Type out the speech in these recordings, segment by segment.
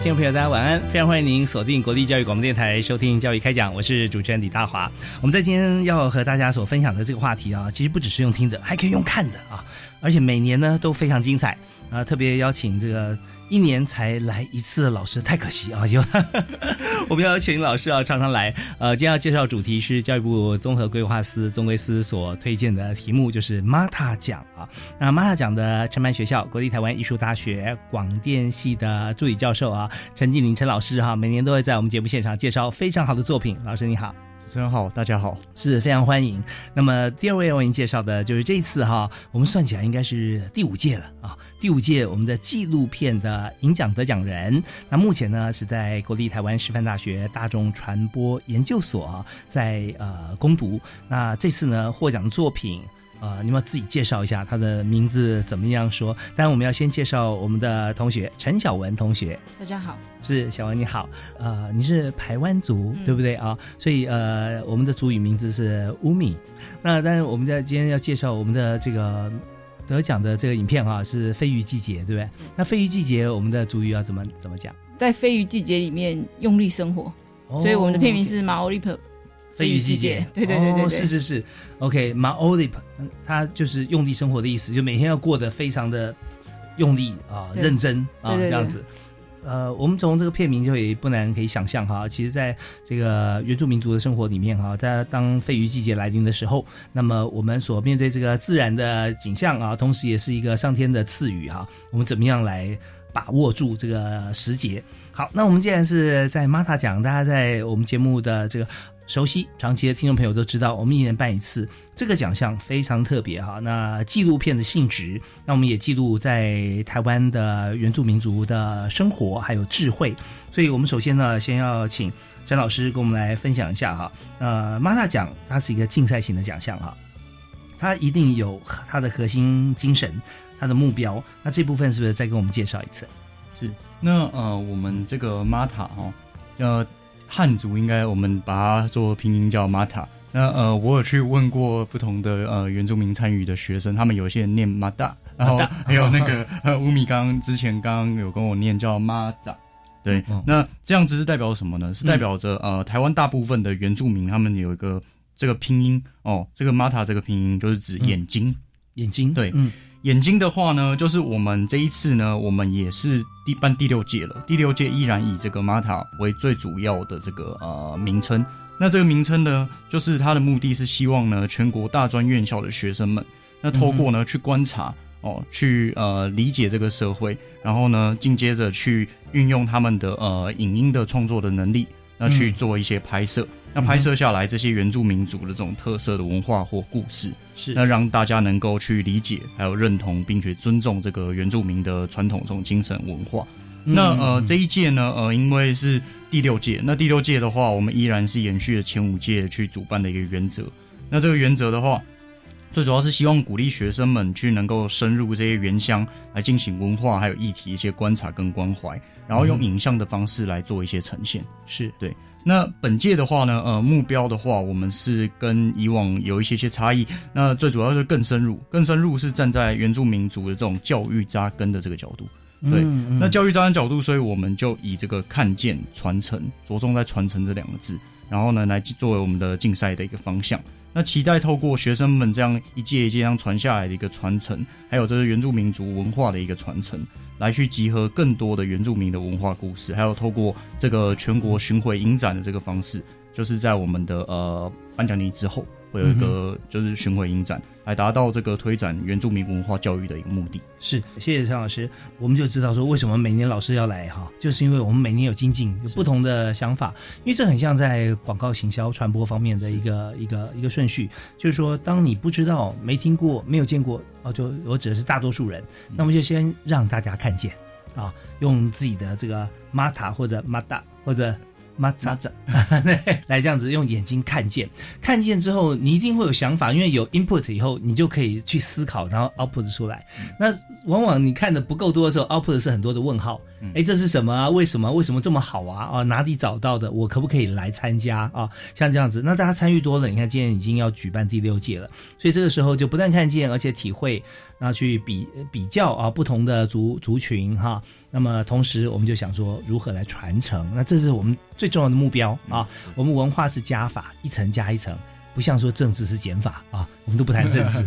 听众朋友，大家晚安！非常欢迎您锁定国立教育广播电台收听《教育开讲》，我是主持人李大华。我们在今天要和大家所分享的这个话题啊，其实不只是用听的，还可以用看的啊，而且每年呢都非常精彩啊！特别邀请这个。一年才来一次的老师太可惜啊！就 我们要请老师啊常常来。呃，今天要介绍主题是教育部综合规划司综规司所推荐的题目，就是 MATA 奖啊。那 MATA 奖的承办学校国立台湾艺术大学广电系的助理教授啊陈静林陈老师哈，每年都会在我们节目现场介绍非常好的作品。老师你好。主持人好，大家好，是非常欢迎。那么第二位要为您介绍的就是这一次哈，我们算起来应该是第五届了啊，第五届我们的纪录片的影奖得奖人。那目前呢是在国立台湾师范大学大众传播研究所在呃攻读。那这次呢获奖作品。啊，你们自己介绍一下他的名字怎么样说？当然，我们要先介绍我们的同学陈小文同学。大家好，是小文你好。呃，你是台湾族对不对啊？所以呃，我们的族语名字是乌米。那但是我们在今天要介绍我们的这个得奖的这个影片啊，是飞鱼季节对不对？那飞鱼季节我们的族语要怎么怎么讲？在飞鱼季节里面用力生活，所以我们的片名是马欧利普。飞鱼季节，对对对对，是是是，OK，马 Olip，他就是用力生活的意思，就每天要过得非常的用力啊，认真啊，这样子。呃，我们从这个片名就也不难可以想象哈，其实在这个原住民族的生活里面哈，在当飞鱼季节来临的时候，那么我们所面对这个自然的景象啊，同时也是一个上天的赐予哈，我们怎么样来把握住这个时节？好，那我们既然是在 Mata 讲，大家在我们节目的这个。熟悉长期的听众朋友都知道，我们一年办一次这个奖项非常特别哈。那纪录片的性质，那我们也记录在台湾的原住民族的生活还有智慧。所以我们首先呢，先要请陈老师跟我们来分享一下哈。呃，马大奖它是一个竞赛型的奖项哈，它一定有它的核心精神、它的目标。那这部分是不是再跟我们介绍一次？是。那呃，我们这个马塔哦，呃。汉族应该我们把它做拼音叫玛塔。那呃，我有去问过不同的呃原住民参与的学生，他们有些人念马达，然后还有那个呃乌米刚之前刚刚有跟我念叫马扎。对，那这样子是代表什么呢？是代表着呃台湾大部分的原住民他们有一个这个拼音哦，这个马塔这个拼音就是指眼睛，眼睛对，嗯。眼睛的话呢，就是我们这一次呢，我们也是第办第六届了。第六届依然以这个 Mata 为最主要的这个呃名称。那这个名称呢，就是它的目的是希望呢，全国大专院校的学生们，那透过呢去观察哦，去呃理解这个社会，然后呢，紧接着去运用他们的呃影音的创作的能力。那去做一些拍摄，那拍摄下来这些原住民族的这种特色的文化或故事，是那让大家能够去理解，还有认同，并且尊重这个原住民的传统这种精神文化。那呃这一届呢，呃因为是第六届，那第六届的话，我们依然是延续了前五届去主办的一个原则。那这个原则的话。最主要是希望鼓励学生们去能够深入这些原乡来进行文化还有议题一些观察跟关怀，然后用影像的方式来做一些呈现。是对。那本届的话呢，呃，目标的话，我们是跟以往有一些些差异。那最主要是更深入，更深入是站在原住民族的这种教育扎根的这个角度。对。那教育扎根角度，所以我们就以这个看见传承，着重在传承这两个字，然后呢来作为我们的竞赛的一个方向。那期待透过学生们这样一届一届这样传下来的一个传承，还有这个原住民族文化的一个传承，来去集合更多的原住民的文化故事，还有透过这个全国巡回影展的这个方式，就是在我们的呃颁奖礼之后。会有一个就是巡回影展，来达到这个推展原住民文化教育的一个目的。是，谢谢陈老师，我们就知道说为什么每年老师要来哈，就是因为我们每年有精进，有不同的想法，因为这很像在广告行销传播方面的一个一个一个顺序，就是说当你不知道、没听过、没有见过哦，就我指的是大多数人，那么就先让大家看见啊，用自己的这个 mata 或者 mata 或者。马扎扎，来这样子用眼睛看见，看见之后你一定会有想法，因为有 input 以后，你就可以去思考，然后 output 出来。那往往你看的不够多的时候，output 是很多的问号。哎，这是什么啊？为什么？为什么这么好啊？哦，哪里找到的？我可不可以来参加啊？像这样子，那大家参与多了，你看今天已经要举办第六届了，所以这个时候就不但看见，而且体会，然后去比比较啊，不同的族族群哈。那么同时，我们就想说如何来传承？那这是我们最重要的目标啊。我们文化是加法，一层加一层。不像说政治是减法啊，我们都不谈政治。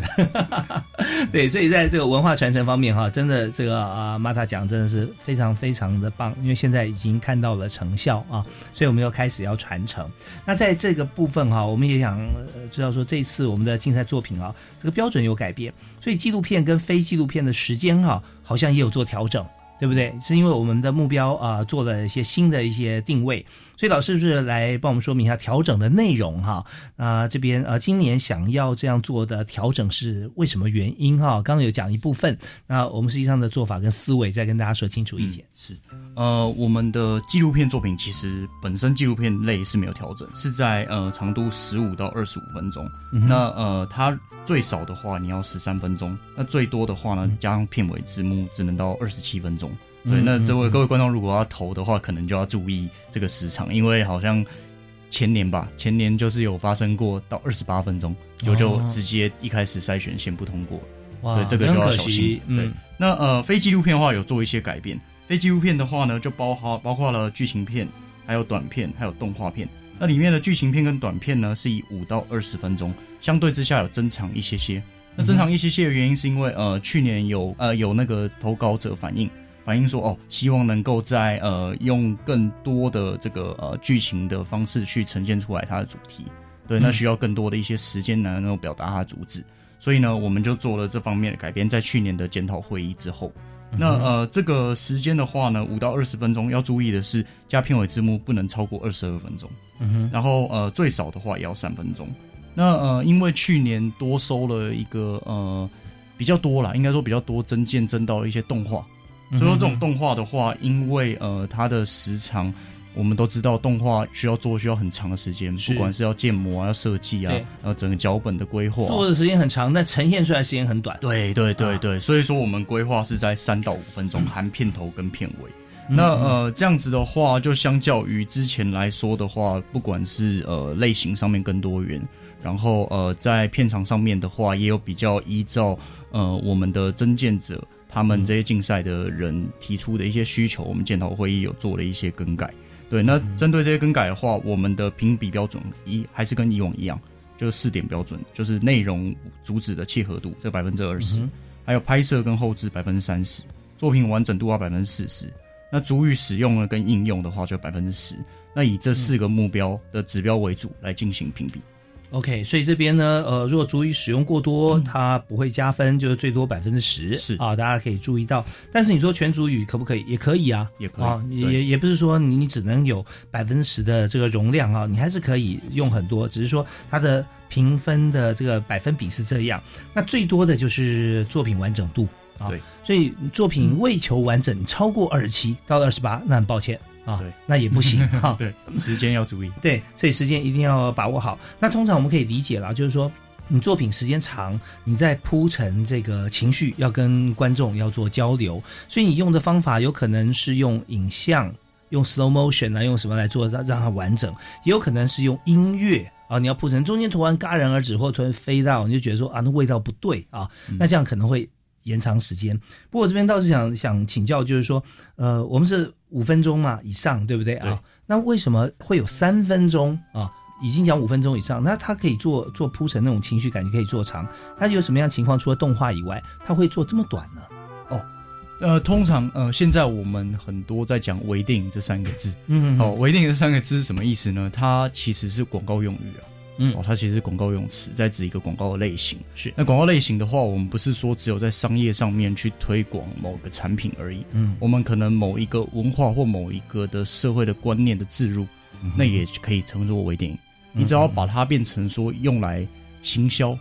对，所以在这个文化传承方面哈，真的这个啊，玛塔讲真的是非常非常的棒，因为现在已经看到了成效啊，所以我们要开始要传承。那在这个部分哈，我们也想知道说，这次我们的竞赛作品啊，这个标准有改变，所以纪录片跟非纪录片的时间哈，好像也有做调整。对不对？是因为我们的目标啊，做了一些新的一些定位，所以老师是不是来帮我们说明一下调整的内容哈？啊，这边呃，今年想要这样做的调整是为什么原因哈？刚刚有讲一部分，那我们实际上的做法跟思维再跟大家说清楚一点。是，呃，我们的纪录片作品其实本身纪录片类是没有调整，是在呃长度十五到二十五分钟。那呃，它。最少的话，你要十三分钟；那最多的话呢，加上片尾字幕，只能到二十七分钟。对，那这位各位观众如果要投的话，可能就要注意这个时长，因为好像前年吧，前年就是有发生过到二十八分钟，就就直接一开始筛选先不通过。哇，对，这个就要小心。对，那呃，非纪录片的话有做一些改变。非纪录片的话呢，就包含包括了剧情片、还有短片、还有动画片。那里面的剧情片跟短片呢，是以五到二十分钟。相对之下有增长一些些，那增长一些些的原因是因为呃去年有呃有那个投稿者反映反映说哦希望能够在呃用更多的这个呃剧情的方式去呈现出来它的主题，对，那需要更多的一些时间能够表达它的主旨，所以呢我们就做了这方面的改编，在去年的检讨会议之后，那呃这个时间的话呢五到二十分钟，要注意的是加片尾字幕不能超过二十二分钟，嗯哼，然后呃最少的话也要三分钟。那呃，因为去年多收了一个呃比较多啦，应该说比较多增建增到了一些动画，所以说这种动画的话，因为呃它的时长，我们都知道动画需要做需要很长的时间，不管是要建模啊、要设计啊，然后整个脚本的规划，做的时间很长，但呈现出来时间很短。对对对对，所以说我们规划是在三到五分钟，含片头跟片尾。那呃这样子的话，就相较于之前来说的话，不管是呃类型上面更多元。然后呃，在片场上面的话，也有比较依照呃我们的增建者他们这些竞赛的人提出的一些需求，我们检讨会议有做了一些更改。对，那针对这些更改的话，我们的评比标准一还是跟以往一样，就是四点标准，就是内容主旨的契合度这百分之二十，还有拍摄跟后置百分之三十，作品完整度啊百分之四十，那主语使用呢跟应用的话就百分之十，那以这四个目标的指标为主来进行评比。OK，所以这边呢，呃，如果足以使用过多，它不会加分，就是最多百分之十。是啊，大家可以注意到。但是你说全足语可不可以？也可以啊，也可以啊，也也不是说你只能有百分之十的这个容量啊，你还是可以用很多，只是说它的评分的这个百分比是这样。那最多的就是作品完整度啊，对，所以作品未求完整，超过二十七到二十八，那很抱歉。啊，对，那也不行哈。对，时间要注意。对，所以时间一定要把握好。那通常我们可以理解了，就是说你作品时间长，你在铺陈这个情绪，要跟观众要做交流，所以你用的方法有可能是用影像，用 slow motion 啊，用什么来做让让它完整，也有可能是用音乐啊，你要铺成中间突然戛然而止，或突然飞到，你就觉得说啊，那味道不对啊，那这样可能会。延长时间，不过我这边倒是想想请教，就是说，呃，我们是五分钟嘛以上，对不对啊？那为什么会有三分钟啊？已经讲五分钟以上，那它可以做做铺陈那种情绪感觉可以做长。它有什么样情况？除了动画以外，它会做这么短呢？哦，呃，通常呃，现在我们很多在讲微电影这三个字，嗯，哦，微电影这三个字是什么意思呢？它其实是广告用语啊，嗯。哦，它其实是广告用词，在指一个广告的类型。是。那广告类型的话，我们不是说只有在商业上面去推广某个产品而已，嗯。我们可能某一个文化或某一个的社会的观念的置入，嗯那也可以称作为电影。你只要把它变成说用来行销，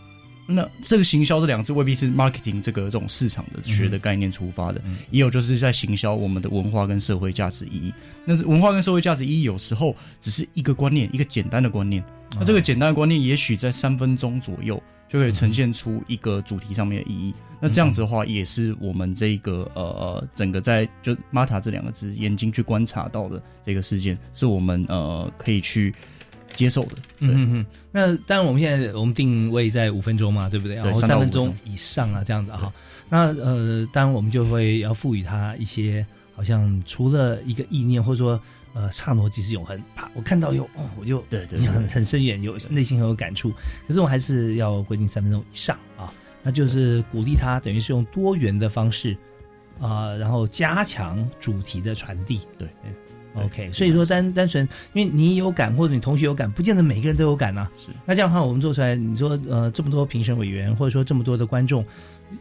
那这个行销这两个字未必是 marketing 这个这种市场的学的概念出发的，嗯也有就是在行销我们的文化跟社会价值意义。那文化跟社会价值意义有时候只是一个观念，一个简单的观念。那这个简单的观念，也许在三分钟左右就可以呈现出一个主题上面的意义。那这样子的话，也是我们这个呃呃整个在就 Mata 这两个字眼睛去观察到的这个事件，是我们呃可以去接受的。嗯嗯嗯，那当然，我们现在我们定位在五分钟嘛，对不对？然后3到5三分钟以上啊，这样子哈。那呃，当然我们就会要赋予它一些，好像除了一个意念，或者说呃刹那即是永恒，啪，我看到有哦，我就对对 很很深远，有内心很有感触。可是我还是要规定三分钟以上啊，那就是鼓励他，等于是用多元的方式啊、然后加强主题的传递。对对对，OK，所以说单单纯因为你有感或者你同学有感，不见得每个人都有感呐、是那这样的话，我们做出来，你说呃这么多评审委员，或者说这么多的观众，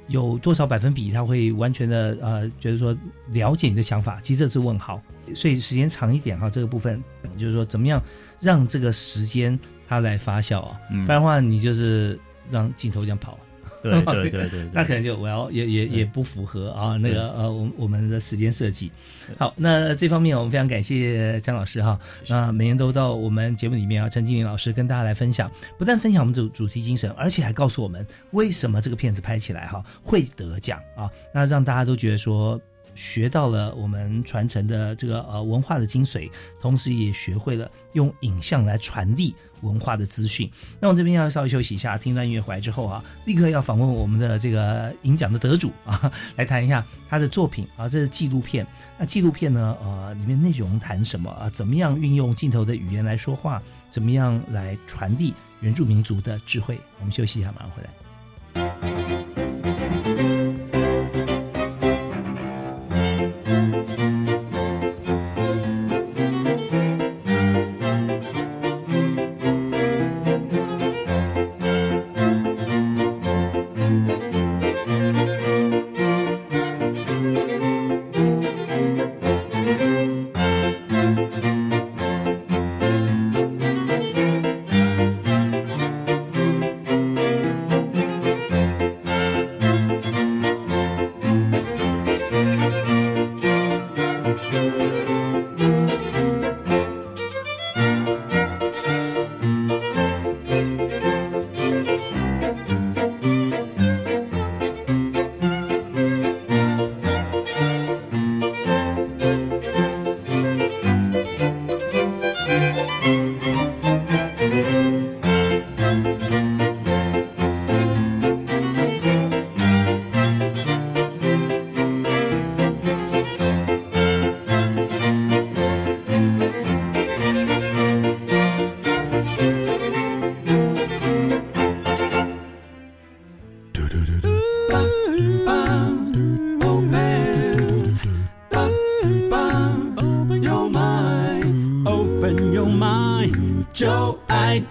有多少百分比他会完全的呃觉得说了解你的想法？其实这是问号。所以时间长一点哈，这个部分就是说怎么样让这个时间它来发酵啊，嗯不然的话你就是让镜头这样跑。对 对对对对，那可能就我要也也也不符合啊那个呃我我们的时间设计。好，那这方面我们非常感谢张老师哈。那每年都到我们节目里面啊，陈经理老师跟大家来分享，不但分享我们主主题精神，而且还告诉我们为什么这个片子拍起来哈会得奖啊，那让大家都觉得说。学到了我们传承的这个呃文化的精髓，同时也学会了用影像来传递文化的资讯。那我这边要稍微休息一下，听段音乐回来之后啊，立刻要访问我们的这个影奖的得主啊，来谈一下他的作品啊，这是纪录片。那纪录片呢，呃，里面内容谈什么啊？怎么样运用镜头的语言来说话？怎么样来传递原住民族的智慧？我们休息一下，马上回来。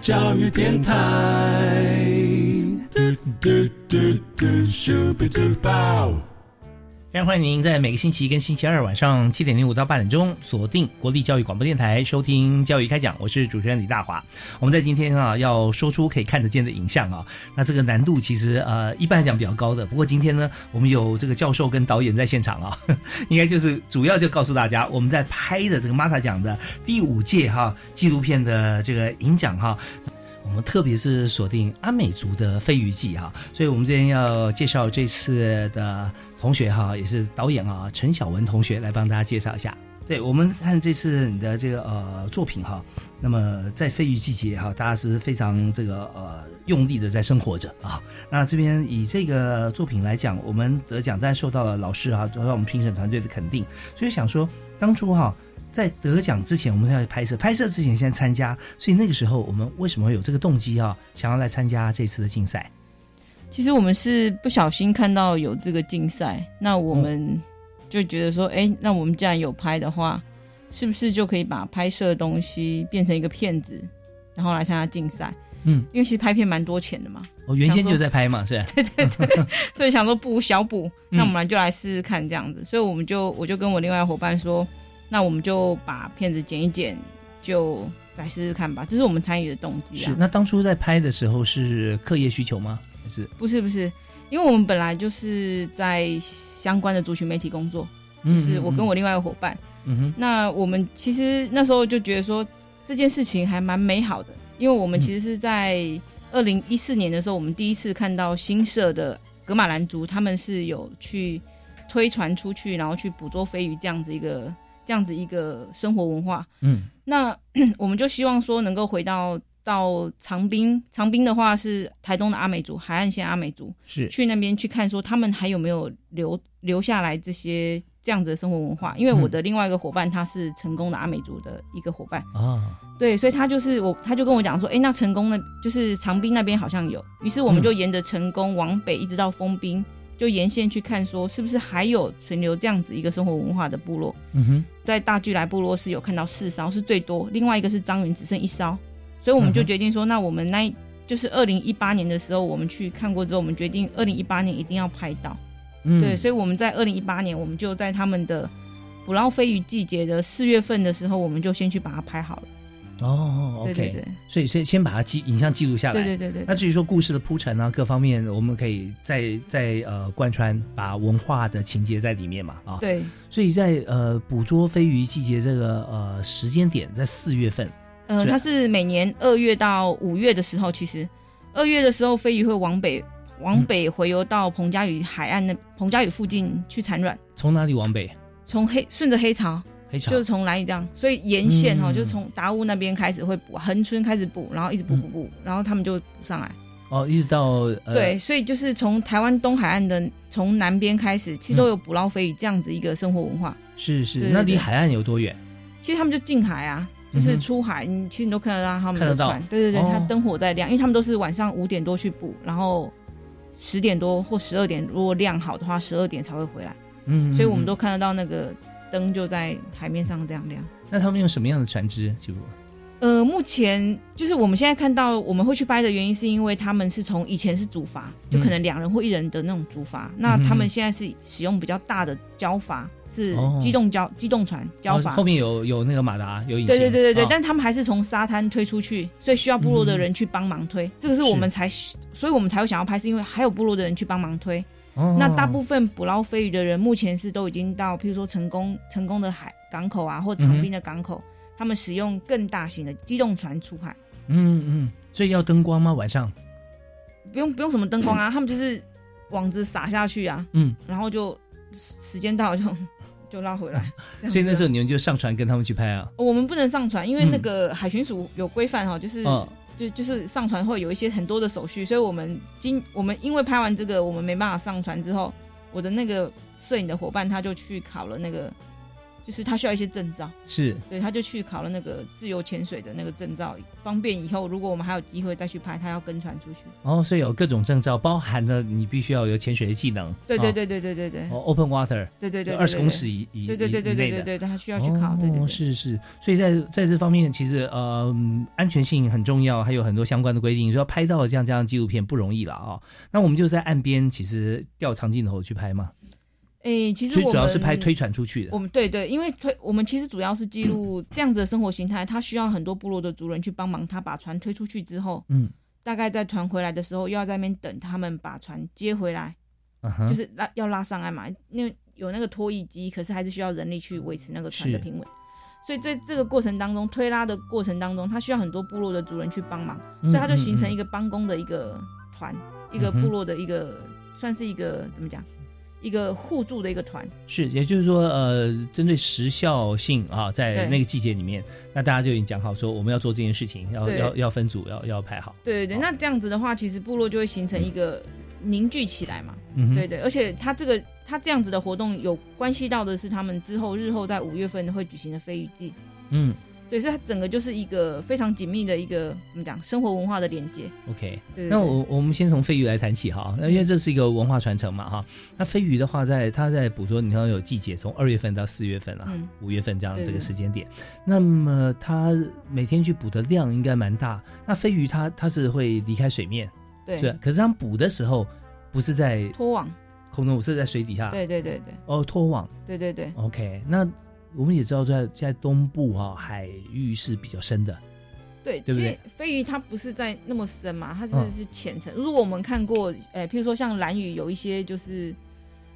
教育电台。嘟嘟嘟嘟咻比嘟爆。非常欢迎您在每个星期一跟星期二晚上七点零五到八点钟锁定国立教育广播电台收听教育开讲，我是主持人李大华。我们在今天啊要说出可以看得见的影像啊，那这个难度其实呃一般来讲比较高的。不过今天呢，我们有这个教授跟导演在现场啊，应该就是主要就告诉大家我们在拍的这个 Mata 奖的第五届哈纪录片的这个影奖哈。我们特别是锁定阿美族的飞鱼记哈，所以我们这边要介绍这次的同学哈，也是导演啊陈晓文同学来帮大家介绍一下。对，我们看这次你的这个呃作品哈，那么在飞鱼季节哈，大家是非常这个呃用力的在生活着啊。那这边以这个作品来讲，我们得奖，但受到了老师啊，受到我们评审团队的肯定，所以想说当初哈。在得奖之前，我们要拍摄；拍摄之前，先参加。所以那个时候，我们为什么有这个动机啊？想要来参加这次的竞赛？其实我们是不小心看到有这个竞赛，那我们就觉得说，哎，那我们既然有拍的话，是不是就可以把拍摄的东西变成一个片子，然后来参加竞赛？嗯，因为其实拍片蛮多钱的嘛。我原先就在拍嘛，是。对 对对，所以想说补小补，那我们来就来试试看这样子。所以我们就我就跟我另外伙伴说。那我们就把片子剪一剪，就来试试看吧。这是我们参与的动机啊。是。那当初在拍的时候是课业需求吗？不是不是，因为我们本来就是在相关的族群媒体工作，就是我跟我另外一个伙伴。嗯哼。那我们其实那时候就觉得说这件事情还蛮美好的，因为我们其实是在二零一四年的时候，我们第一次看到新社的格马兰族，他们是有去推传出去，然后去捕捉飞鱼这样子一个。这样子一个生活文化，嗯，那 我们就希望说能够回到到长滨，长滨的话是台东的阿美族，海岸线阿美族，是去那边去看说他们还有没有留留下来这些这样子的生活文化。因为我的另外一个伙伴他是成功的阿美族的一个伙伴啊，对，所以他就是我，他就跟我讲说，哎，那成功的就是长滨那边好像有，于是我们就沿着成功往北一直到封滨。就沿线去看，说是不是还有存留这样子一个生活文化的部落？嗯哼，在大巨来部落是有看到四烧是最多，另外一个是张云只剩一艘，所以我们就决定说，那我们那就是二零一八年的时候，我们去看过之后，我们决定二零一八年一定要拍到。嗯对，所以我们在二零一八年，我们就在他们的捕捞飞鱼季节的四月份的时候，我们就先去把它拍好了。哦，OK，所以所以先把它记影像记录下来。对对对对。那至于说故事的铺陈啊，各方面，我们可以再再呃贯穿，把文化的情节在里面嘛啊。对。所以在呃捕捉飞鱼季节这个呃时间点，在四月份。呃，它是每年二月到五月的时候，其实二月的时候，飞鱼会往北往北回游到彭佳屿海岸那彭佳屿附近去产卵。从哪里往北？从黑顺着黑潮。黑潮就是从蓝屿这样，所以沿线哈，就是从达乌那边开始会补，横村开始补，然后一直补补补，然后他们就补上来。哦，一直到对，所以就是从台湾东海岸的从南边开始，其实都有捕捞飞鱼这样子一个生活文化。是是，那离海岸有多远？其实他们就近海啊，就是出海，你其实你都看得到他们的船。对对对，他灯火在亮，因为他们都是晚上五点多去捕，然后十点多或十二点，如果亮好的话，十二点才会回来。嗯，所以我们都看得到那个。灯就在海面上这样亮。那他们用什么样的船只？就呃，目前就是我们现在看到我们会去拍的原因，是因为他们是从以前是主筏，就可能两人或一人的那种主筏。那他们现在是使用比较大的胶筏，是机动礁机动船礁筏，后面有有那个马达，有引擎。对对对对对，但他们还是从沙滩推出去，所以需要部落的人去帮忙推。这个是我们才，所以我们才会想要拍，是因为还有部落的人去帮忙推。那大部分捕捞飞鱼的人，目前是都已经到，譬如说成功成功的海港口啊，或长滨的港口，他们使用更大型的机动船出海。嗯嗯，所以要灯光吗？晚上？不用不用什么灯光啊，他们就是网子撒下去啊，嗯，然后就时间到就就拉回来。所以那时候你们就上船跟他们去拍啊？我们不能上船，因为那个海巡署有规范哈，就是。就就是上传会有一些很多的手续，所以我们今我们因为拍完这个，我们没办法上传之后，我的那个摄影的伙伴他就去考了那个。就是他需要一些证照，是对，他就去考了那个自由潜水的那个证照，方便以后如果我们还有机会再去拍，他要跟船出去。哦，所以有各种证照，包含了你必须要有潜水的技能。对对对对对对对。哦，open water。对对对。二十公尺以以对对对对对对对，他需要去考。哦，是是，所以在在这方面，其实呃安全性很重要，还有很多相关的规定。说拍到这样这样纪录片不容易了啊。那我们就在岸边，其实调长镜头去拍嘛。诶，其实我们主要是拍推船出去的。我们对对，因为推我们其实主要是记录这样子的生活形态，他需要很多部落的族人去帮忙他把船推出去之后，嗯，大概在船回来的时候又要在那边等他们把船接回来，就是拉要拉上岸嘛，因为有那个拖曳机，可是还是需要人力去维持那个船的平稳，所以在这个过程当中，推拉的过程当中，他需要很多部落的族人去帮忙，所以他就形成一个帮工的一个团，一个部落的一个算是一个怎么讲？一个互助的一个团。是，也就是说，呃，针对时效性啊，在那个季节里面，那大家就已经讲好说我们要做这件事情，要对要要分组，要要排好。对对对，那这样子的话，其实部落就会形成一个凝聚起来嘛。嗯对对，而且他这个他这样子的活动有关系到的是他们之后日后在五月份会举行的飞鱼季。嗯对，所以它整个就是一个非常紧密的一个怎么讲生活文化的连接。，OK。对对对那我我们先从飞鱼来谈起哈，那因为这是一个文化传承嘛哈。那飞鱼的话在，它在捕捉，你看有季节，从二月份到四月份啊，嗯五月份这样这个时间点。那么它每天去捕的量应该蛮大。那飞鱼它它是会离开水面，对，是，可是它们捕的时候不是在拖网。空中，是在水底下。对对对对哦，拖网。对对对，OK，那我们也知道在在东部哈、海域是比较深的。对，对不对其实飞鱼它不是在那么深嘛，它嗯是是浅层。如果我们看过，呃，譬如说像蓝屿有一些就是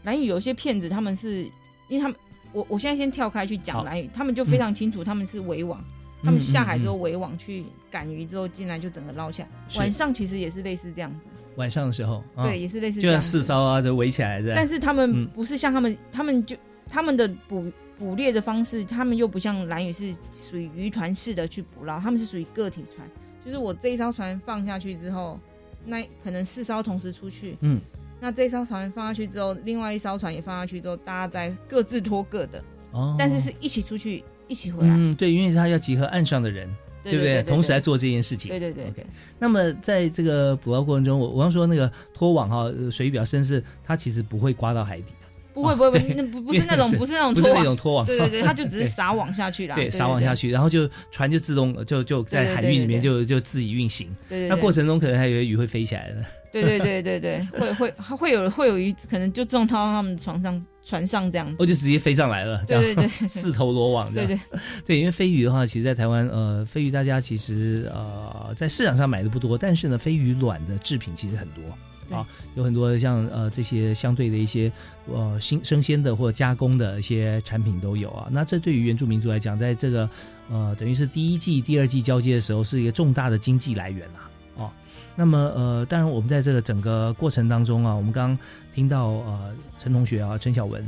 蓝屿有一些骗子，他们是因为他们我我现在先跳开去讲蓝屿，他们就非常清楚他们是围网，他们下海之后围网去赶鱼之后进来就整个捞下来。是晚上其实也是类似这样子，晚上的时候，啊对，也是类似就像这样子。四艘啊，就围起来的。但是他嗯们不是像他们，他们就他们的捕捕猎的方式，他们又不像蓝鱼是属于渔团式的去捕捞，他们是属于个体船，就是我这一艘船放下去之后，那可能四艘同时出去，嗯，那这一艘船放下去之后，另外一艘船也放下去之后，大家再各自拖各的，哦，但是是一起出去，一起回来，嗯，对，因为他要集合岸上的人，不对不对对同时来做这件事情。对对对。OK，那么在这个捕捞过程中，我我刚说那个拖网哈，呃水域比较深，是它其实不会刮到海底的，不会不会不会，那不 不是那种不是那种不是那种拖网。对对对，它就只是撒网下去啦，对，撒网下，去，然后就船就自动就就在对对海域里面就就自己运行。对对对，那过程中可能还有鱼会飞起来的。对对对对对，会会会有会有鱼，可能就种到他们床上船上这样子。我就直接飞上来了，这样对对对 四头罗网这对样。对 对，因为飞鱼的话，其实，在台湾，呃，飞鱼大家其实呃在市场上买的不多，但是呢，飞鱼卵的制品其实很多对啊，有很多像呃这些相对的一些呃新生鲜的或加工的一些产品都有啊。那这对于原住民族来讲，在这个呃等于是第一季、第二季交接的时候，是一个重大的经济来源啊。哦，那么呃，当然我们在这个整个过程当中啊，我们刚刚听到呃陈同学啊，陈小文。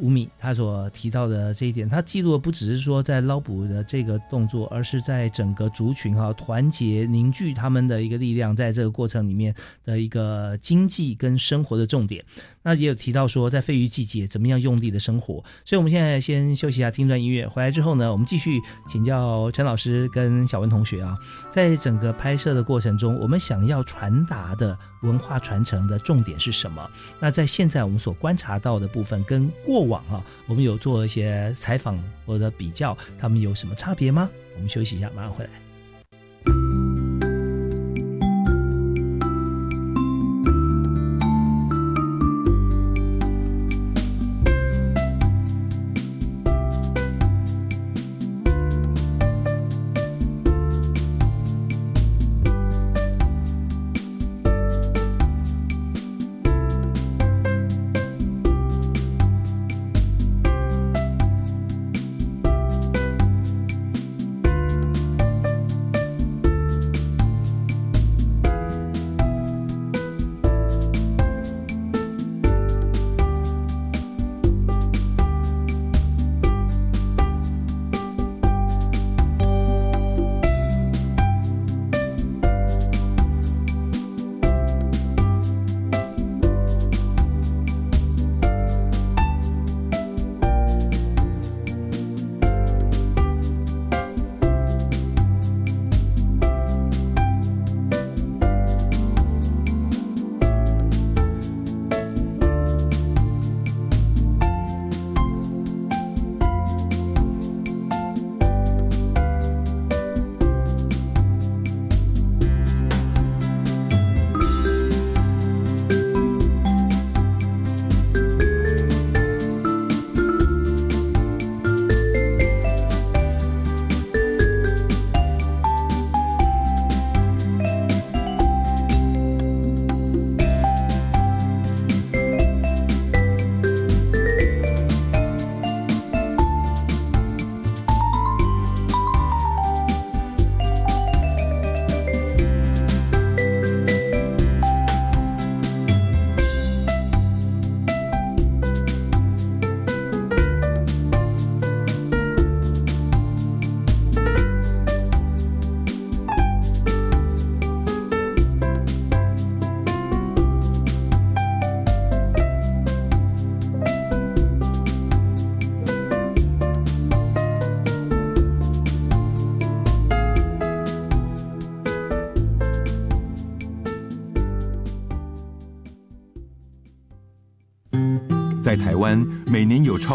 吴米他所提到的这一点，他记录的不只是说在捞捕的这个动作，而是在整个族群哈、团结凝聚他们的一个力量，在这个过程里面的一个经济跟生活的重点。那也有提到说，在飞鱼季节怎么样用力的生活。所以我们现在先休息一下，听段音乐。回来之后呢，我们继续请教陈老师跟小文同学啊，在整个拍摄的过程中，我们想要传达的文化传承的重点是什么？那在现在我们所观察到的部分，跟过网啊，我们有做一些采访或者比较，他们有什么差别吗？我们休息一下，马上回来。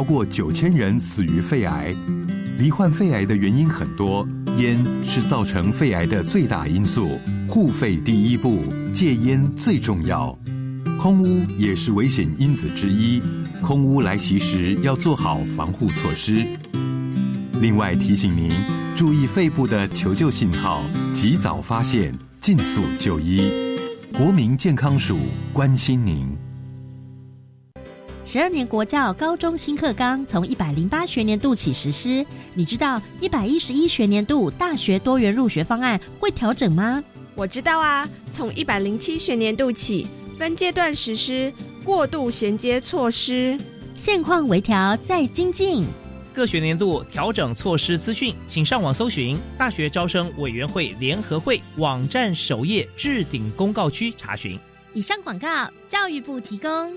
超过九千人死于肺癌。罹患肺癌的原因很多，烟是造成肺癌的最大因素。护肺第一步，戒烟最重要。空污也是危险因子之一，空污来袭时要做好防护措施。另外提醒您，注意肺部的求救信号，及早发现，尽速就医。国民健康署关心您。十二年国教高中新课纲从一百零八学年度起实施，你知道一百一十一学年度大学多元入学方案会调整吗？我知道啊，从一百零七学年度起分阶段实施过渡衔接措施，现况微调再精进。各学年度调整措施资讯，请上网搜寻大学招生委员会联合会网站首页置顶公告区查询。以上广告，教育部提供。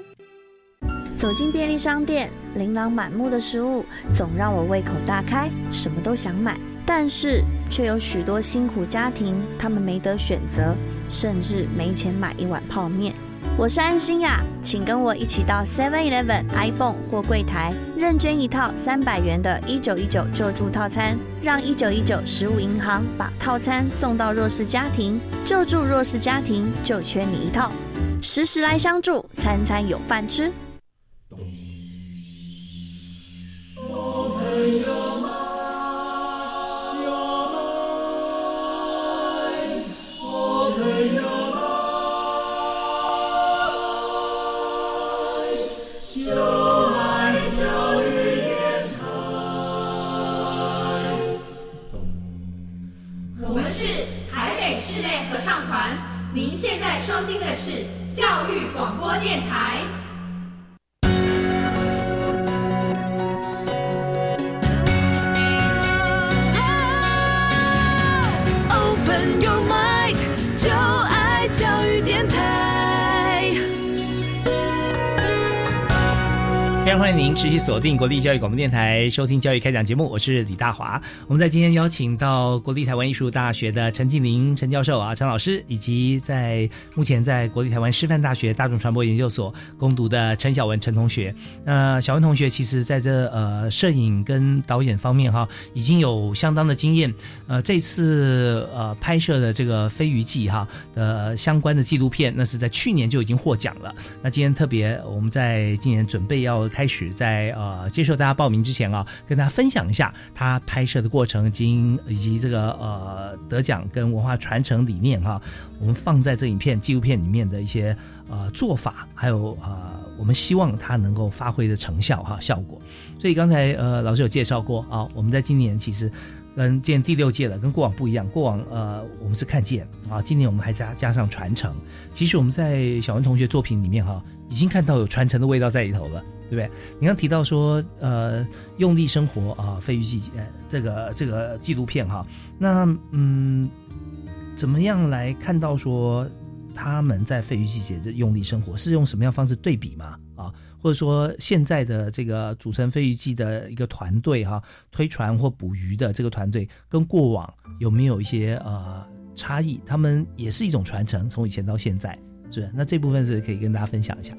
走进便利商店，琳琅满目的食物总让我胃口大开，什么都想买。但是却有许多辛苦家庭，他们没得选择，甚至没钱买一碗泡面。我是安心呀，请跟我一起到 Seven Eleven、iPhone 或柜台认捐一套三百元的“一九一九救助套餐”，让一九一九食物银行把套餐送到弱势家庭，救助弱势家庭就缺你一套，时时来相助，餐餐有饭吃。it. 欢迎您持续锁定国立教育广播电台，收听教育开讲节目，我是李大华。我们在今天邀请到国立台湾艺术大学的陈静玲陈教授啊，陈老师，以及在目前在国立台湾师范大学大众传播研究所攻读的陈小文陈同学。那小文同学其实在这呃摄影跟导演方面哈，已经有相当的经验。呃，这次呃拍摄的这个《飞鱼记》哈的相关的纪录片，那是在去年就已经获奖了。那今天特别我们在今年准备要开。开始在呃接受大家报名之前啊，跟大家分享一下他拍摄的过程，经以及这个呃得奖跟文化传承理念哈，我们放在这影片纪录片里面的一些呃做法，还有呃我们希望它能够发挥的成效哈效果。所以刚才呃老师有介绍过啊，我们在今年其实跟今年第六届了，跟过往不一样。过往呃我们是看见啊，今年我们还加加上传承。其实我们在小文同学作品里面哈，已经看到有传承的味道在里头了。对不对？你刚提到说，呃，用力生活啊，飞鱼季节这个这个纪录片哈，那嗯，怎么样来看到说他们在飞鱼季节的用力生活是用什么样方式对比吗？啊，或者说现在的这个组成飞鱼季的一个团队哈，推船或捕鱼的这个团队跟过往有没有一些呃差异？他们也是一种传承，从以前到现在，是不是？那这部分是可以跟大家分享一下。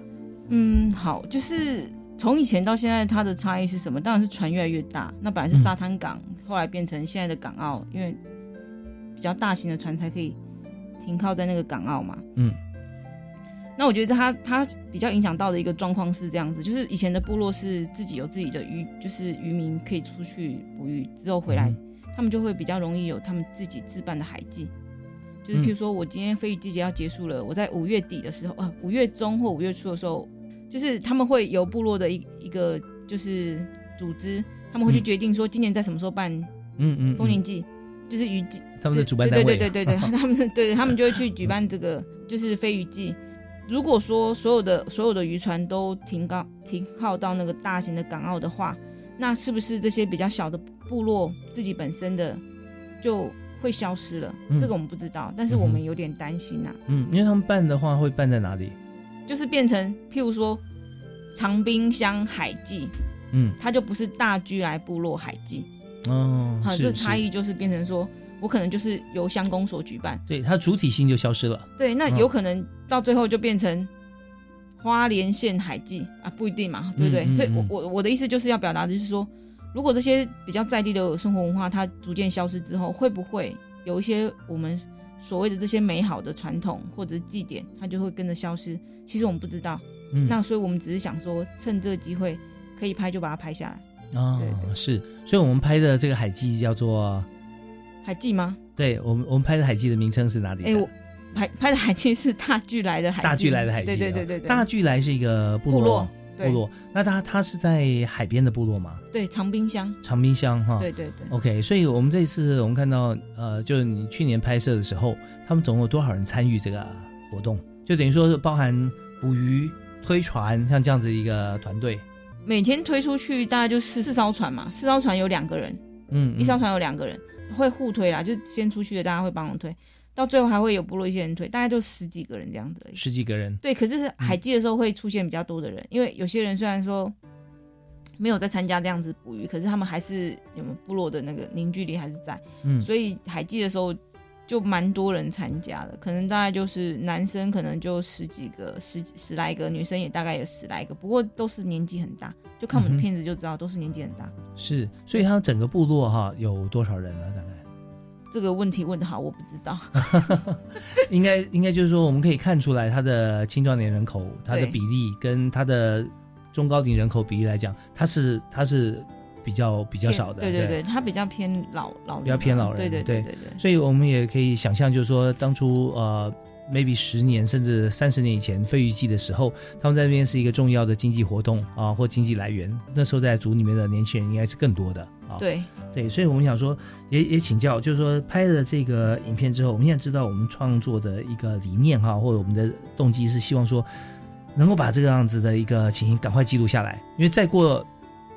嗯，好，就是从以前到现在，它的差异是什么？当然是船越来越大。那本来是沙滩港，后来变成现在的港澳，因为比较大型的船才可以停靠在那个港澳嘛。嗯。那我觉得它它比较影响到的一个状况是这样子，就是以前的部落是自己有自己的渔，就是渔民可以出去捕鱼之后回来，他们就会比较容易有他们自己自办的海祭。就是譬如说我今天飞鱼季节要结束了，我在五月底的时候，呃，五月中或五月初的时候。就是他们会由部落的一一个就是组织，他们会去决定说今年在什么时候办，嗯嗯，丰年祭，就是渔季，他们的主办单位，对对对对对，他们是对，他们就会去举办这个就是飞鱼祭。如果说所有的所有的渔船都停靠停靠到那个大型的港澳的话，那是不是这些比较小的部落自己本身的就会消失了？这个我们不知道，但是我们有点担心呐。嗯，因为他们办的话会办在哪里？就是变成，譬如说长滨乡海祭，嗯，它就不是大居来部落海祭，哦，好，这差异就是变成说，我可能就是由乡公所举办，对，它主体性就消失了，对，那有可能到最后就变成花莲县海记啊，不一定嘛，对不对？所以，我我我的意思就是要表达的就是说，如果这些比较在地的生活文化它逐渐消失之后，会不会有一些我们所谓的这些美好的传统或者是祭典，它就会跟着消失？其实我们不知道。嗯，那所以我们只是想说，趁这个机会可以拍就把它拍下来。哦，是，所以我们拍的这个海记叫做海记吗？对，我们我们拍的海记的名称是哪里？哎，我。拍拍的海记是大巨来的海大巨来的海记，对对对对对。大巨来是一个部落，部落。那他他是在海边的部落吗？对，长滨乡。长滨乡哈，对对对。OK，所以我们这次我们看到，呃，就是你去年拍摄的时候，他们总共有多少人参与这个活动？就等于说是包含捕鱼、推船，像这样子一个团队。每天推出去大概就四四艘船嘛，四艘船有两个人，嗯，一艘船有两个人会互推啦，就先出去的大家会帮忙推。到最后还会有部落一些人退，大概就十几个人这样子。十几个人。对，可是海记的时候会出现比较多的人，因为有些人虽然说没有在参加这样子捕鱼，可是他们还是你们部落的那个凝聚力还是在。嗯。所以海记的时候就蛮多人参加的，可能大概就是男生可能就十几个、十十来个，女生也大概有十来个，不过都是年纪很大，就看我们的片子就知道都是年纪很大。是，所以他整个部落哈有多少人呢？大概？这个问题问的好，我不知道。应该应该就是说，我们可以看出来，它的青壮年人口，它的比例跟它的中高龄人口比例来讲，它是它是比较比较少的。对对对，它比较偏老老人，比较偏老人。对对对对对。所以我们也可以想象，就是说，当初呃。maybe 十年甚至三十年以前飞鱼季的时候，他们在那边是一个重要的经济活动啊，或经济来源。那时候在组里面的年轻人应该是更多的啊。对对，所以我们想说，也也请教，就是说拍了这个影片之后，我们现在知道我们创作的一个理念哈，或者我们的动机是希望说，能够把这个样子的一个情形赶快记录下来，因为再过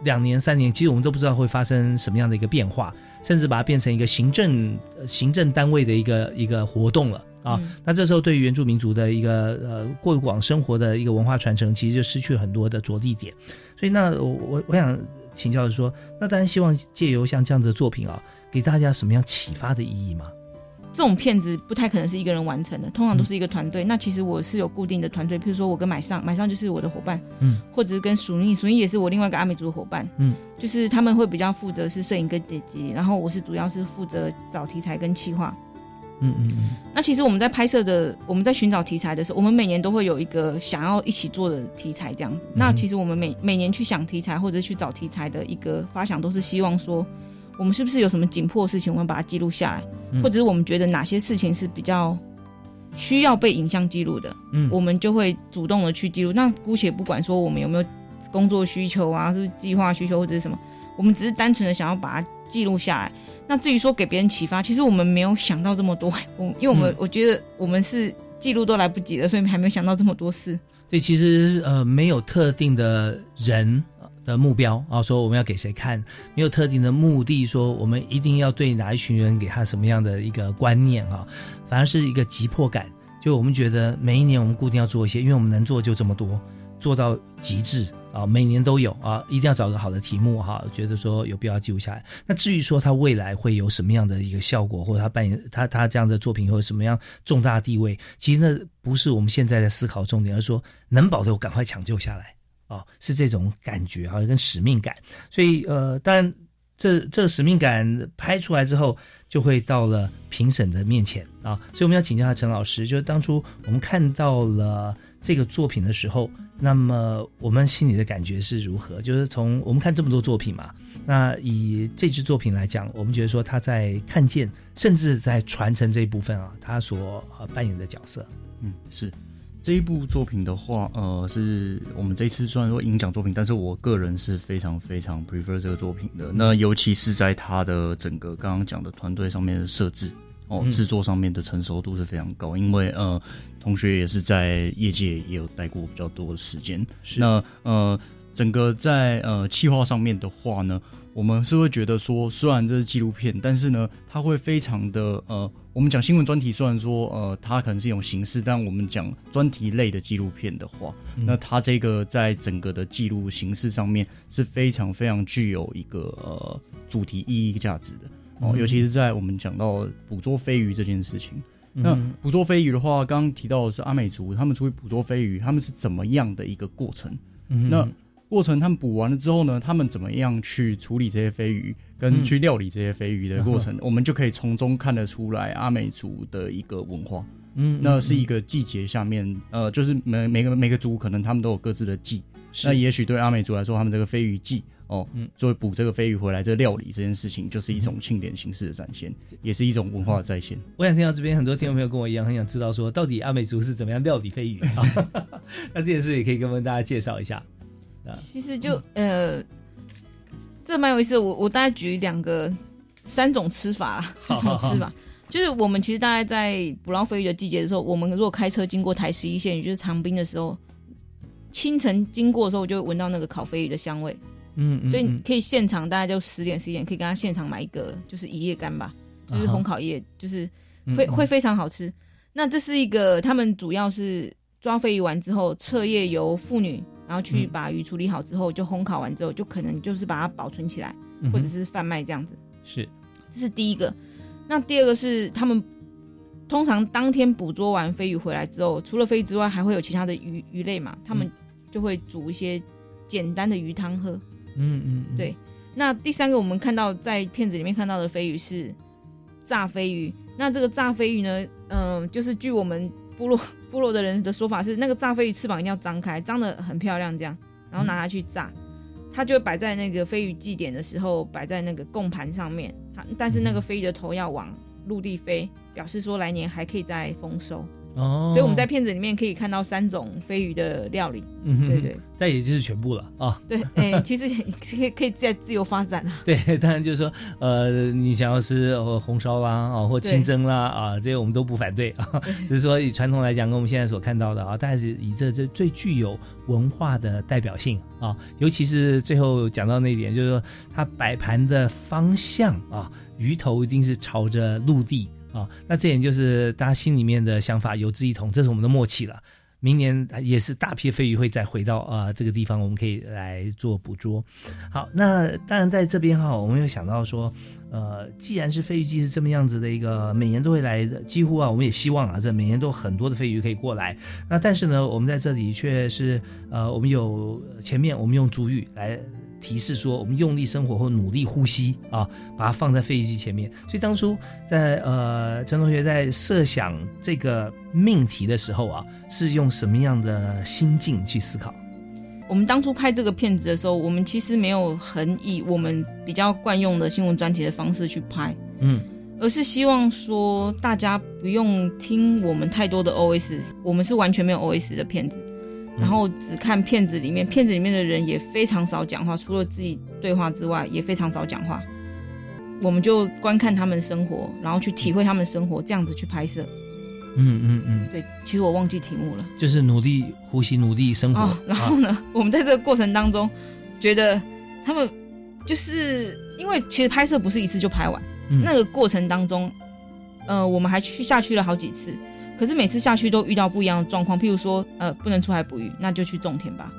两年三年，其实我们都不知道会发生什么样的一个变化，甚至把它变成一个行政行政单位的一个一个活动了。啊，那这时候对于原住民族的一个呃过往生活的一个文化传承，其实就失去了很多的着力点。所以，那我我我想请教的是说，那当然希望借由像这样子的作品啊，给大家什么样启发的意义吗？这种片子不太可能是一个人完成的，通常都是一个团队。那其实我是有固定的团队，譬如说我跟买上，买上就是我的伙伴，嗯，或者是跟鼠逆，鼠逆也是我另外一个阿美族的伙伴，嗯，就是他们会比较负责是摄影跟剪辑，然后我是主要是负责找题材跟企划。嗯嗯嗯，那其实我们在拍摄的，我们在寻找题材的时候，我们每年都会有一个想要一起做的题材这样子。那其实我们每每年去想题材或者去找题材的一个发想，都是希望说，我们是不是有什么紧迫的事情，我们把它记录下来，或者是我们觉得哪些事情是比较需要被影像记录的，嗯，我们就会主动的去记录。那姑且不管说我们有没有工作需求啊，是计划需求或者是什么，我们只是单纯的想要把它记录下来。那至于说给别人启发，其实我们没有想到这么多。我因为我们我觉得我们是记录都来不及了，所以还没有想到这么多事。对，其实呃没有特定的人的目标啊，说我们要给谁看，没有特定的目的，说我们一定要对哪一群人给他什么样的一个观念啊，反而是一个急迫感。就我们觉得每一年我们固定要做一些，因为我们能做就这么多，做到极致。啊，每年都有啊，一定要找个好的题目哈，觉得说有必要记录下来。那至于说他未来会有什么样的一个效果，或者他扮演他他这样的作品会有什么样重大地位，其实那不是我们现在的思考重点，而是说能保留赶快抢救下来啊，是这种感觉啊，跟使命感。所以呃，当然这这使命感拍出来之后，就会到了评审的面前啊。所以我们要请教下陈老师，就是当初我们看到了这个作品的时候。那么我们心里的感觉是如何？就是从我们看这么多作品嘛，那以这支作品来讲，我们觉得说他在看见，甚至在传承这一部分啊，他所呃扮演的角色，嗯，是这一部作品的话，呃，是我们这次虽然说影奖作品，但是我个人是非常非常 prefer 这个作品的。那尤其是在他的整个刚刚讲的团队上面的设置。哦，制作上面的成熟度是非常高，因为呃，同学也是在业界也有待过比较多的时间。那呃，整个在呃企划上面的话呢，我们是会觉得说，虽然这是纪录片，但是呢，它会非常的呃，我们讲新闻专题，虽然说呃，它可能是一种形式，但我们讲专题类的纪录片的话，那它这个在整个的记录形式上面是非常非常具有一个呃主题意义价值的。哦，尤其是在我们讲到捕捉飞鱼这件事情，那捕捉飞鱼的话，刚刚提到的是阿美族，他们出去捕捉飞鱼，他们是怎么样的一个过程？那过程他们捕完了之后呢，他们怎么样去处理这些飞鱼，跟去料理这些飞鱼的过程，我们就可以从中看得出来阿美族的一个文化。嗯，那是一个季节下面，呃，就是每每个每个族可能他们都有各自的季。那也许对阿美族来说，他们这个飞鱼季哦，作为补这个飞鱼回来，这料理这件事情，就是一种庆典形式的展现，也是一种文化的再现。我想听到这边很多听众朋友跟我一样，很想知道说，到底阿美族是怎么样料理飞鱼？那这件事也可以跟我们大家介绍一下。其实就呃，这蛮有意思。我我大概举两个三种吃法啦，三种吃法。就是我们其实大概在捕捞飞鱼的季节的时候，我们如果开车经过台十一线，也就是长滨的时候，清晨经过的时候，我就会闻到那个烤飞鱼的香味。嗯，所以你可以现场，大概就十点十一点，可以跟他现场买一个，就是一叶干吧，就是烘烤叶，就是会会非常好吃。那这是一个他们主要是抓飞鱼完之后，彻夜由妇女，然后去把鱼处理好之后，就烘烤完之后，就可能就是把它保存起来，或者是贩卖这样子。是，这是第一个。那第二个是他们通常当天捕捉完飞鱼回来之后，除了飞鱼之外，还会有其他的鱼鱼类嘛？他们就会煮一些简单的鱼汤喝。嗯嗯，对。那第三个我们看到在片子里面看到的飞鱼是炸飞鱼。那这个炸飞鱼呢，嗯，就是据我们部落 部落的人的说法是，那个炸飞鱼翅膀一定要张开，张的很漂亮，这样，然后拿它去炸，它就会摆在那个飞鱼祭典的时候摆在那个供盘上面。它但是那个飞鱼的头要往陆地飞，表示说来年还可以再丰收。哦，所以我们在片子里面可以看到三种飞鱼的料理。嗯，对对，但也就是全部了啊。对，哎，其实可以可以再自由发展啊。对，当然就是说，呃，你想要吃红烧啦啊，或清蒸啦啊，这些我们都不反对啊。只是说以传统来讲，跟我们现在所看到的啊，但是以这这最具有文化的代表性啊，尤其是最后讲到那一点，就是说它摆盘的方向啊，鱼头一定是朝着陆地。啊，那这点就是大家心里面的想法有志一同，这是我们的默契了。明年也是大批飞鱼会再回到啊这个地方，我们可以来做捕捉。好，那当然在这边哈，我们有想到说，呃，既然是飞鱼季是这么样子的一个，每年都会来的，几乎啊，我们也希望啊，这每年都很多的飞鱼可以过来。那但是呢，我们在这里却是呃，我们有前面我们用主语来。提示说，我们用力生活或努力呼吸啊，把它放在飞机前面。所以当初在呃陈同学在设想这个命题的时候啊，是用什么样的心境去思考？我们当初拍这个片子的时候，我们其实没有很以我们比较惯用的新闻专题的方式去拍，嗯，而是希望说大家不用听我们太多的 OS，我们是完全没有 OS 的片子。然后只看片子里面，片子里面的人也非常少讲话，除了自己对话之外，也非常少讲话。我们就观看他们生活，然后去体会他们生活，这样子去拍摄。嗯嗯嗯，对，其实我忘记题目了，就是努力呼吸，努力生活。然后呢，我们在这个过程当中，觉得他们就是因为其实拍摄不是一次就拍完，那个过程当中，呃，我们还去下去了好几次。可是每次下去都遇到不一样的状况，譬如说，呃，不能出海捕鱼，那就去种田吧；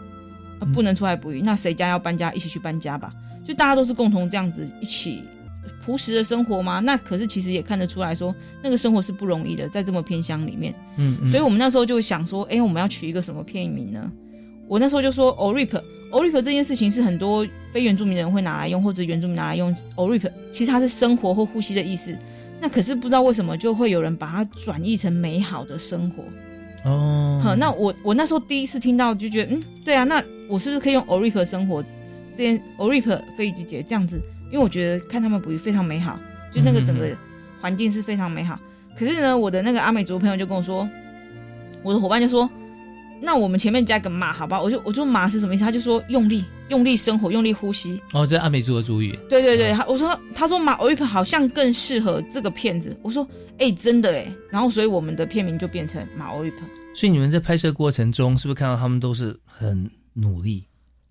呃，不能出海捕鱼，那谁家要搬家，一起去搬家吧。就大家都是共同这样子一起朴实的生活吗？那可是其实也看得出来说，那个生活是不容易的，在这么偏乡里面。嗯，所以我们那时候就想说，哎，我们要取一个什么片名呢？我那时候就说 “orip”，orip 这件事情是很多非原住民人会拿来用，或者原住民拿来用 orip，其实它是生活或呼吸的意思。那可是不知道为什么就会有人把它转译成美好的生活哦。好，那我我那时候第一次听到就觉得，嗯，对啊，那我是不是可以用 Orip 生活这件 Orip 飞鱼季节这样子？因为我觉得看他们捕鱼非常美好，就那个整个环境是非常美好。可是呢，我的那个阿美族朋友就跟我说，我的伙伴就说。那我们前面加个马，好吧？我就我就马是什么意思？他就说用力用力生活，用力呼吸。哦，这阿美族的主语。对对对，他我说他说马 r i p 好像更适合这个片子。我说哎，真的哎。然后所以我们的片名就变成马 r i p 所以你们在拍摄过程中，是不是看到他们都是很努力，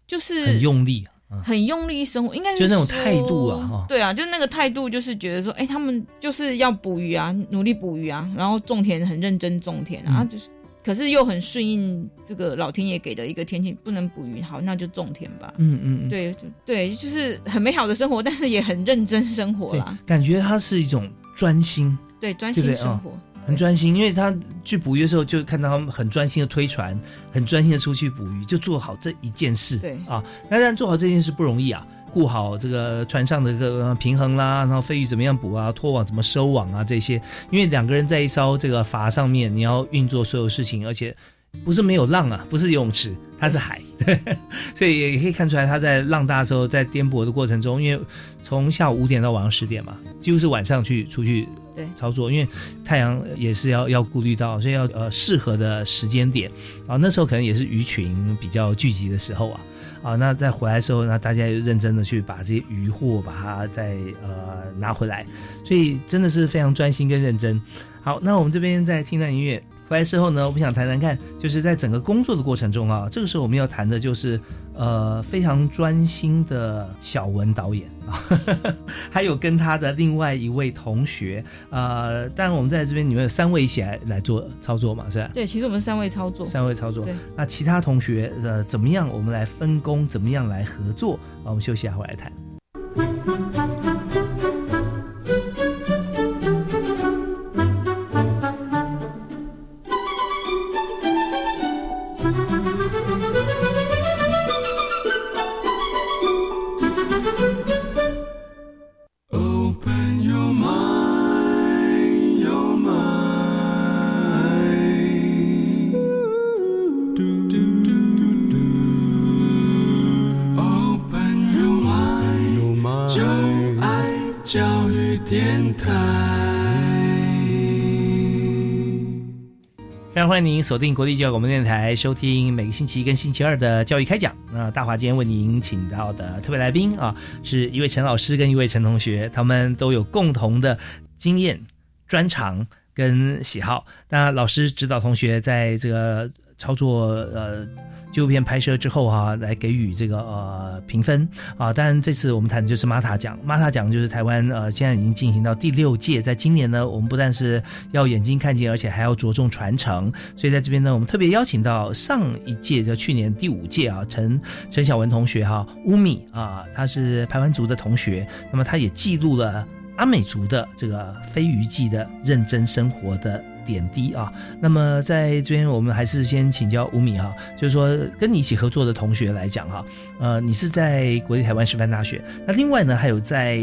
就是很用力，很用力生活？应该是就那种态度啊。对啊，就那个态度，就是觉得说，哎，他们就是要捕鱼啊，努力捕鱼啊，然后种田很认真种田啊，就是。可是又很顺应这个老天爷给的一个天气，不能捕鱼，好，那就种田吧。嗯嗯，对对，就是很美好的生活，但是也很认真生活啦。感觉它是一种专心，对专心生活，很专心，因为他去捕鱼的时候，就看到他们很专心的推船，很专心的出去捕鱼，就做好这一件事。对。啊，那但做好这件事不容易啊，顾好这个船上的个平衡啦，然后飞鱼怎么样捕啊，拖网怎么收网啊这些，因为两个人在一艘这个筏上面，你要运作所有事情，而且。不是没有浪啊，不是游泳池，它是海，所以也可以看出来，他在浪大的时候，在颠簸的过程中，因为从下午五点到晚上十点嘛，几乎是晚上去出去对操作，因为太阳也是要要顾虑到，所以要呃适合的时间点啊，那时候可能也是鱼群比较聚集的时候啊啊，那在回来的时候，那大家又认真的去把这些渔获把它再呃拿回来，所以真的是非常专心跟认真。好，那我们这边再听段音乐。回来之后呢，我们想谈谈看，就是在整个工作的过程中啊，这个时候我们要谈的就是，呃，非常专心的小文导演啊，还有跟他的另外一位同学，呃，当然我们在这边你们有三位一起来来做操作嘛，是吧？对，其实我们三位操作，三位操作。对，那其他同学呃怎么样？我们来分工，怎么样来合作？啊，我们休息一下，回来谈。欢迎您锁定国立教育广播电台，收听每个星期一跟星期二的教育开讲。那大华今天为您请到的特别来宾啊，是一位陈老师跟一位陈同学，他们都有共同的经验、专长跟喜好。那老师指导同学在这个操作呃。纪录片拍摄之后哈，来给予这个呃评分啊。当然这次我们谈的就是玛塔奖，玛塔奖就是台湾呃现在已经进行到第六届，在今年呢，我们不但是要眼睛看见，而且还要着重传承。所以在这边呢，我们特别邀请到上一届就去年第五届啊，陈陈小文同学哈，乌米啊，他是排湾族的同学，那么他也记录了阿美族的这个飞鱼记的认真生活的。点滴啊，那么在这边我们还是先请教吴米哈，就是说跟你一起合作的同学来讲哈，呃，你是在国立台湾师范大学，那另外呢还有在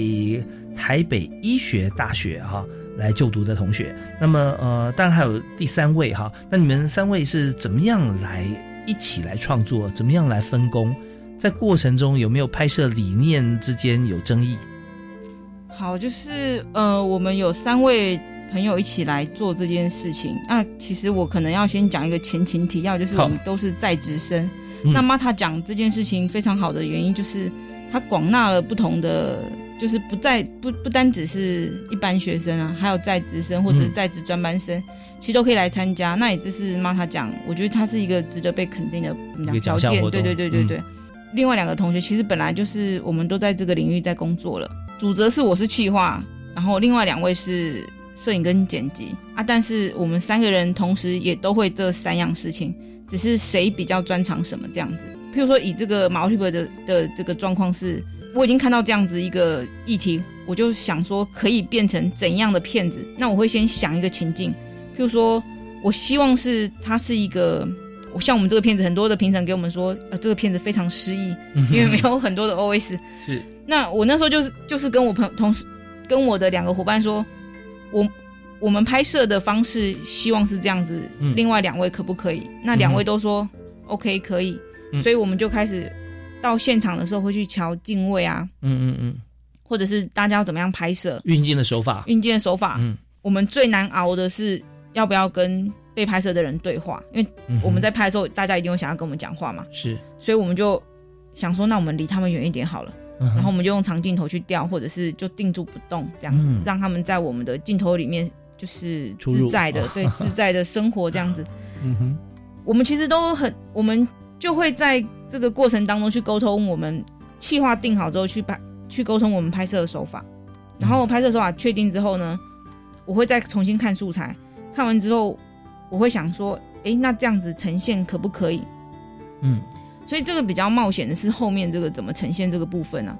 台北医学大学哈来就读的同学，那么呃，当然还有第三位哈，那你们三位是怎么样来一起来创作，怎么样来分工，在过程中有没有拍摄理念之间有争议？好，就是呃，我们有三位。朋友一起来做这件事情，那其实我可能要先讲一个前情提要，就是我们都是在职生。那么他讲这件事情非常好的原因，就是他广纳了不同的，就是不在不不单只是一般学生啊，还有在职生或者在职专班生，其实都可以来参加。那也就是妈他讲，我觉得他是一个值得被肯定的条件。对对对对对。另外两个同学其实本来就是我们都在这个领域在工作了，主责是我是企划，然后另外两位是。摄影跟剪辑啊，但是我们三个人同时也都会这三样事情，只是谁比较专长什么这样子。譬如说以这个 multiple 的的这个状况是，我已经看到这样子一个议题，我就想说可以变成怎样的片子？那我会先想一个情境，譬如说我希望是它是一个，我像我们这个片子，很多的评审给我们说，呃，这个片子非常失意，因为没有很多的 OS。是。那我那时候就是就是跟我朋同事跟我的两个伙伴说。我我们拍摄的方式希望是这样子，另外两位可不可以？那两位都说 OK 可以，所以我们就开始到现场的时候会去瞧镜位啊，嗯嗯嗯，或者是大家要怎么样拍摄。运镜的手法，运镜的手法，嗯，我们最难熬的是要不要跟被拍摄的人对话，因为我们在拍的时候，大家一定会想要跟我们讲话嘛，是，所以我们就想说，那我们离他们远一点好了。然后我们就用长镜头去调，或者是就定住不动这样子，让他们在我们的镜头里面就是自在的，对 自在的生活这样子。嗯哼，我们其实都很，我们就会在这个过程当中去沟通。我们计划定好之后去拍，去沟通我们拍摄的手法。然后拍摄手法确定之后呢，我会再重新看素材，看完之后我会想说，哎，那这样子呈现可不可以？嗯。所以这个比较冒险的是后面这个怎么呈现这个部分呢？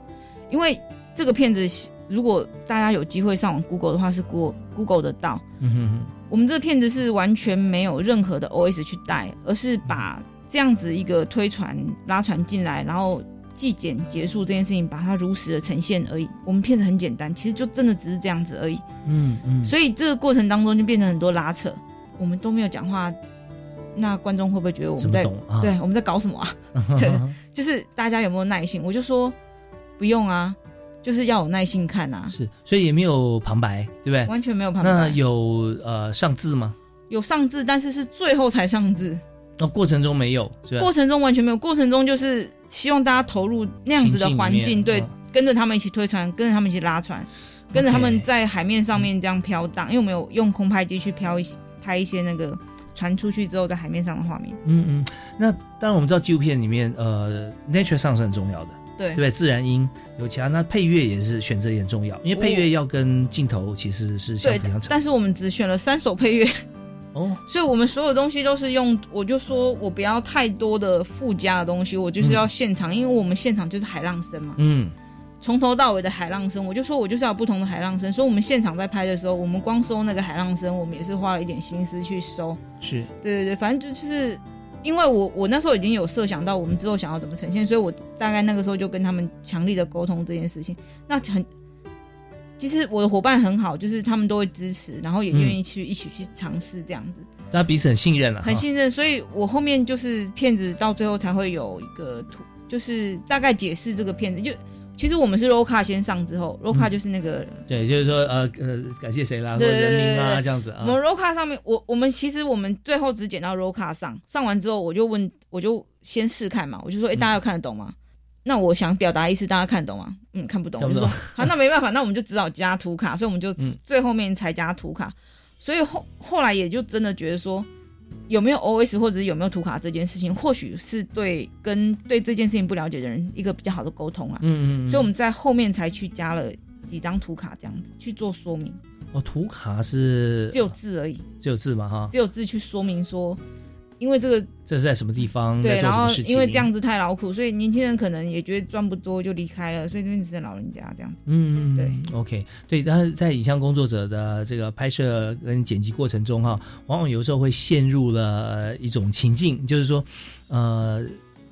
因为这个片子如果大家有机会上网 Google 的话，是 Google Google 得到。嗯哼，我们这个片子是完全没有任何的 OS 去带，而是把这样子一个推船拉船进来，然后纪检结束这件事情，把它如实的呈现而已。我们片子很简单，其实就真的只是这样子而已。嗯嗯，所以这个过程当中就变成很多拉扯，我们都没有讲话。那观众会不会觉得我们在对我们在搞什么啊？对，就是大家有没有耐心？我就说不用啊，就是要有耐心看啊。是，所以也没有旁白，对不对？完全没有旁白。那有呃上字吗？有上字，但是是最后才上字。那过程中没有，过程中完全没有。过程中就是希望大家投入那样子的环境，对，跟着他们一起推船，跟着他们一起拉船，跟着他们在海面上面这样飘荡。因为我们有用空拍机去飘一些拍一些那个。传出去之后，在海面上的画面。嗯嗯，那当然我们知道纪录片里面，呃，nature 上是很重要的，对。对，自然音有其他，那配乐也是选择也很重要，因为配乐要跟镜头其实是相辅相成。但是我们只选了三首配乐，哦，所以我们所有东西都是用，我就说我不要太多的附加的东西，我就是要现场，因为我们现场就是海浪声嘛，嗯。从头到尾的海浪声，我就说我就是要不同的海浪声。所以我们现场在拍的时候，我们光收那个海浪声，我们也是花了一点心思去收。是，对对对，反正就就是，因为我我那时候已经有设想到我们之后想要怎么呈现，所以我大概那个时候就跟他们强力的沟通这件事情。那很，其实我的伙伴很好，就是他们都会支持，然后也愿意去一起去尝试这样子。大家彼此很信任了，很信任，所以我后面就是骗子到最后才会有一个图，就是大概解释这个片子就。其实我们是 r o c a 先上之后 r o c a 就是那个对，就是说呃呃，感谢谁啦，或者人民啊这样子啊。我们 r o c a 上面，我我们其实我们最后只剪到 r o c a 上，上完之后我就问，我就先试看嘛，我就说，哎，大家有看得懂吗？那我想表达意思，大家看得懂吗？嗯，看不懂。我就说，好，那没办法，那我们就只好加图卡，所以我们就最后面才加图卡。所以后后来也就真的觉得说。有没有 OS 或者是有没有图卡这件事情，或许是对跟对这件事情不了解的人一个比较好的沟通啊。嗯嗯。所以我们在后面才去加了几张图卡，这样子去做说明。哦，图卡是只有字而已，只有字嘛哈，只有字去说明说。因为这个这是在什么地方？对，然后因为这样子太劳苦，所以年轻人可能也觉得赚不多就离开了，所以这边只剩老人家这样。嗯，对，OK，对。但是在影像工作者的这个拍摄跟剪辑过程中哈，往往有时候会陷入了一种情境，就是说，呃，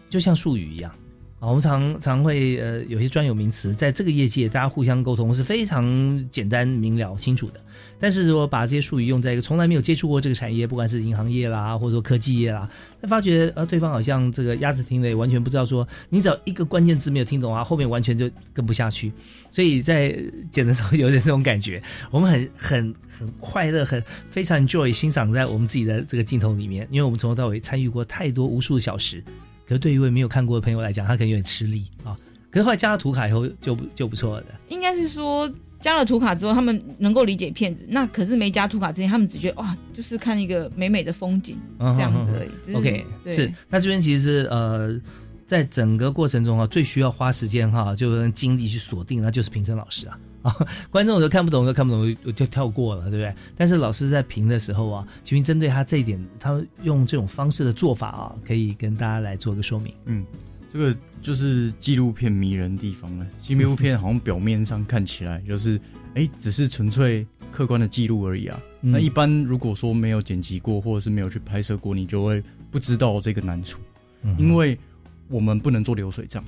就像术语一样。啊我们常常会呃有些专有名词，在这个业界大家互相沟通是非常简单明了清楚的。但是如果把这些术语用在一个从来没有接触过这个产业，不管是银行业啦，或者说科技业啦，那发觉呃对方好像这个鸭子听了完全不知道，说你只要一个关键字没有听懂啊，后面完全就跟不下去。所以在剪的时候有点这种感觉，我们很很很快乐，很非常 enjoy 欣赏在我们自己的这个镜头里面，因为我们从头到尾参与过太多无数小时。可是对于一位没有看过的朋友来讲，他可能有点吃力啊。可是后来加了图卡以后，就就不错了的。应该是说加了图卡之后，他们能够理解片子。那可是没加图卡之前，他们只觉得哇，就是看一个美美的风景这样子而已。OK，是。那这边其实是呃，在整个过程中啊，最需要花时间哈，就是精力去锁定，那就是评审老师啊。啊，观众有时候看不懂，都看不懂，我就跳过了，对不对？但是老师在评的时候啊，其实针对他这一点，他用这种方式的做法啊，可以跟大家来做个说明。嗯，这个就是纪录片迷人的地方了。纪录片好像表面上看起来就是，哎，只是纯粹客观的记录而已啊。那一般如果说没有剪辑过，或者是没有去拍摄过，你就会不知道这个难处，因为我们不能做流水账。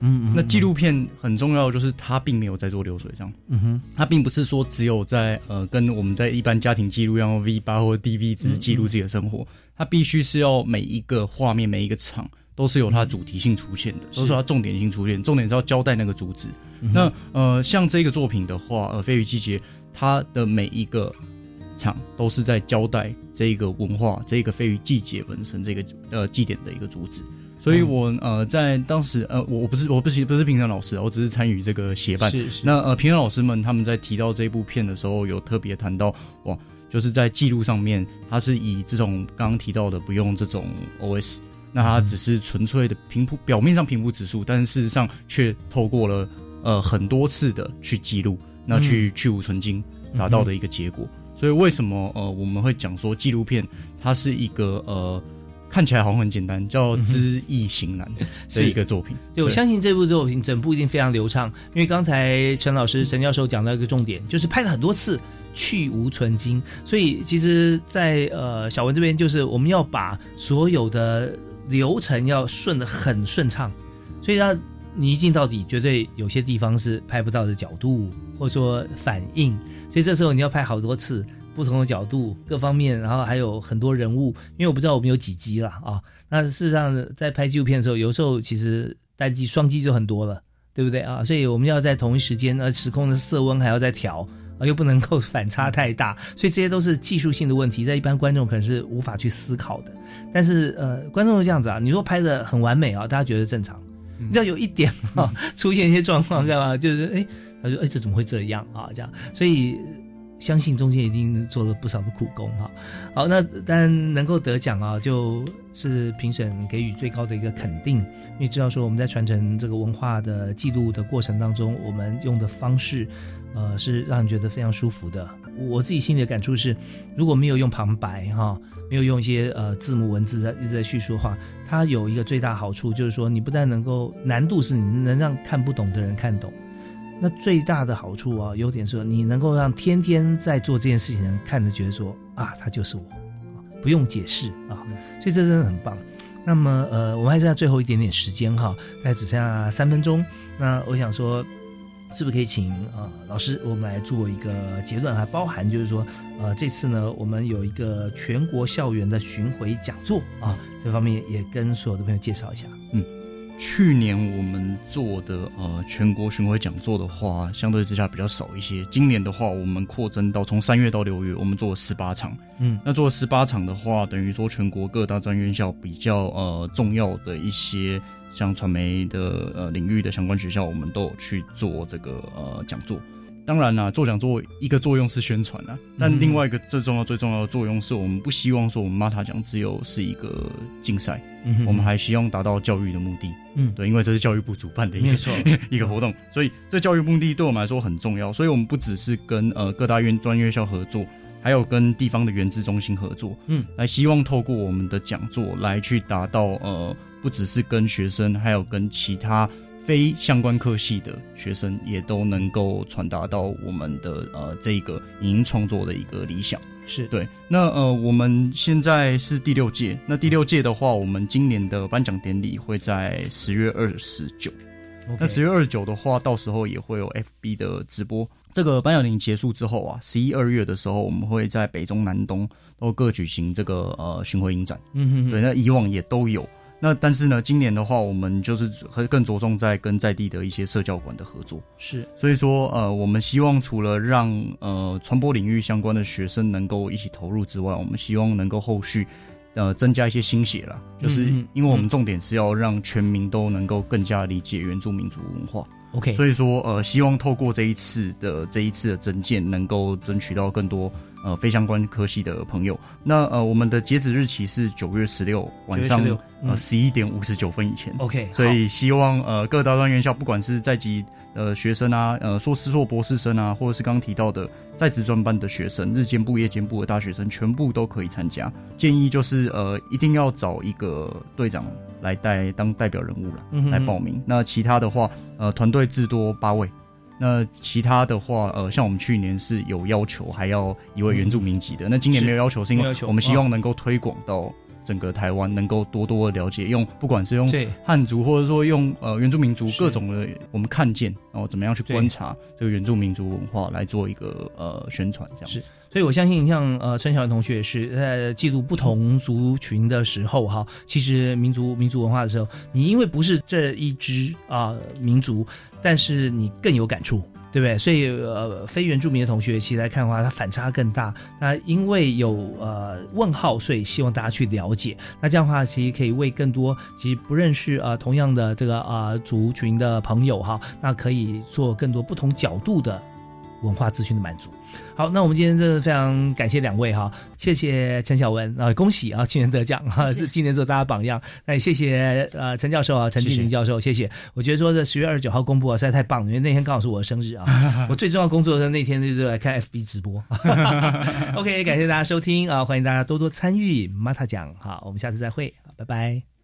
嗯，那纪录片很重要，就是它并没有在做流水账。嗯哼，它并不是说只有在呃跟我们在一般家庭记录一样，V 八或 DV 只是记录自己的生活。它必须是要每一个画面、每一个场都是有它主题性出现的，都是它重点性出现。重点是要交代那个主旨。那呃，像这个作品的话，呃，《飞鱼季节》，它的每一个场都是在交代这个文化、这个飞鱼季节本身这个呃祭典的一个主旨。所以，我呃，在当时呃，我我不是我不是不是评审老师，我只是参与这个协办。是是。那呃，评审老师们他们在提到这部片的时候，有特别谈到哇，就是在记录上面，它是以这种刚刚提到的不用这种 OS，那它只是纯粹的平铺表面上平铺指数，但是事实上却透过了呃很多次的去记录，那去去无存精达到的一个结果。所以为什么呃我们会讲说纪录片它是一个呃。看起来好像很简单，叫《知易行难》的一个作品。对，我相信这部作品整部一定非常流畅，因为刚才陈老师、陈教授讲到一个重点，就是拍了很多次去无存精，所以其实，在呃小文这边，就是我们要把所有的流程要顺的很顺畅，所以他你一镜到底，绝对有些地方是拍不到的角度，或者说反应，所以这时候你要拍好多次。不同的角度，各方面，然后还有很多人物，因为我不知道我们有几集了啊。那事实上，在拍纪录片的时候，有时候其实单机、双机就很多了，对不对啊？所以我们要在同一时间，呃，时空的色温还要再调啊，又不能够反差太大，所以这些都是技术性的问题，在一般观众可能是无法去思考的。但是呃，观众是这样子啊，你说拍的很完美啊，大家觉得正常，你知道有一点啊 出现一些状况，干嘛？就是哎，他说哎，这怎么会这样啊？这样，所以。相信中间一定做了不少的苦功哈，好，那当然能够得奖啊，就是评审给予最高的一个肯定，因为知道说我们在传承这个文化的记录的过程当中，我们用的方式，呃，是让人觉得非常舒服的。我自己心里的感触是，如果没有用旁白哈，没有用一些呃字幕文字在一直在叙述的话，它有一个最大好处就是说，你不但能够难度是你能让看不懂的人看懂。那最大的好处啊，优点是，你能够让天天在做这件事情的人看着觉得说啊，他就是我，不用解释啊，所以这真的很棒。那么呃，我们还剩下最后一点点时间哈，大概只剩下三分钟。那我想说，是不是可以请呃老师，我们来做一个结论，还包含就是说，呃，这次呢，我们有一个全国校园的巡回讲座啊，这方面也跟所有的朋友介绍一下，嗯。去年我们做的呃全国巡回讲座的话，相对之下比较少一些。今年的话，我们扩增到从三月到六月，我们做了十八场。嗯，那做了十八场的话，等于说全国各大专院校比较呃重要的一些像传媒的呃领域的相关学校，我们都有去做这个呃讲座。当然啦，做讲座一个作用是宣传啊，但另外一个最重要、最重要的作用是我们不希望说我们 Mata 奖只有是一个竞赛，我们还希望达到教育的目的。嗯，对，因为这是教育部主办的一个 一个活动，所以这教育目的对我们来说很重要。所以我们不只是跟呃各大院专院校合作，还有跟地方的原资中心合作，嗯，来希望透过我们的讲座来去达到呃，不只是跟学生，还有跟其他。非相关科系的学生也都能够传达到我们的呃这个影音创作的一个理想，是对。那呃我们现在是第六届，那第六届的话，我们今年的颁奖典礼会在十月二十九。那十月二十九的话，到时候也会有 FB 的直播。这个颁奖典礼结束之后啊，十一二月的时候，我们会在北中南东都各举行这个呃巡回影展。嗯哼，对，那以往也都有。那但是呢，今年的话，我们就是会更着重在跟在地的一些社教馆的合作。是，所以说，呃，我们希望除了让呃传播领域相关的学生能够一起投入之外，我们希望能够后续呃增加一些心血了，就是因为我们重点是要让全民都能够更加理解原住民族文化。OK，所以说，呃，希望透过这一次的这一次的增建，能够争取到更多。呃，非相关科系的朋友，那呃，我们的截止日期是九月十六晚上呃十一点五十九分以前。OK，所以希望呃各大专院校，不管是在籍呃学生啊，呃硕士、硕博士生啊，或者是刚刚提到的在职专班的学生、日间部、夜间部的大学生，全部都可以参加。建议就是呃一定要找一个队长来带当代表人物了，来报名。那其他的话，呃团队至多八位。那其他的话，呃，像我们去年是有要求，还要一位原住民籍的。那今年没有要求，是因为我们希望能够推广到。整个台湾能够多多的了解，用不管是用汉族，或者说用呃原住民族各种的，我们看见，然后怎么样去观察这个原住民族文化，来做一个呃宣传，这样子。所以我相信，像呃陈晓文同学也是在记录不同族群的时候，哈，其实民族民族文化的时候，你因为不是这一支啊民族，但是你更有感触。对不对？所以呃，非原住民的同学其实来看的话，它反差更大。那因为有呃问号，所以希望大家去了解。那这样的话，其实可以为更多其实不认识呃同样的这个呃族群的朋友哈，那可以做更多不同角度的文化资讯的满足。好，那我们今天真的非常感谢两位哈，谢谢陈晓文啊，恭喜啊，今年得奖哈，是今年做大家榜样。那也谢谢呃陈教授啊，陈俊林教授，谢谢。我觉得说这十月二十九号公布啊，实在太棒了，因为那天刚好是我的生日啊，我最重要工作的那天就是来看 FB 直播。OK，感谢大家收听啊，欢迎大家多多参与 Mata 奖，好，我们下次再会，拜拜。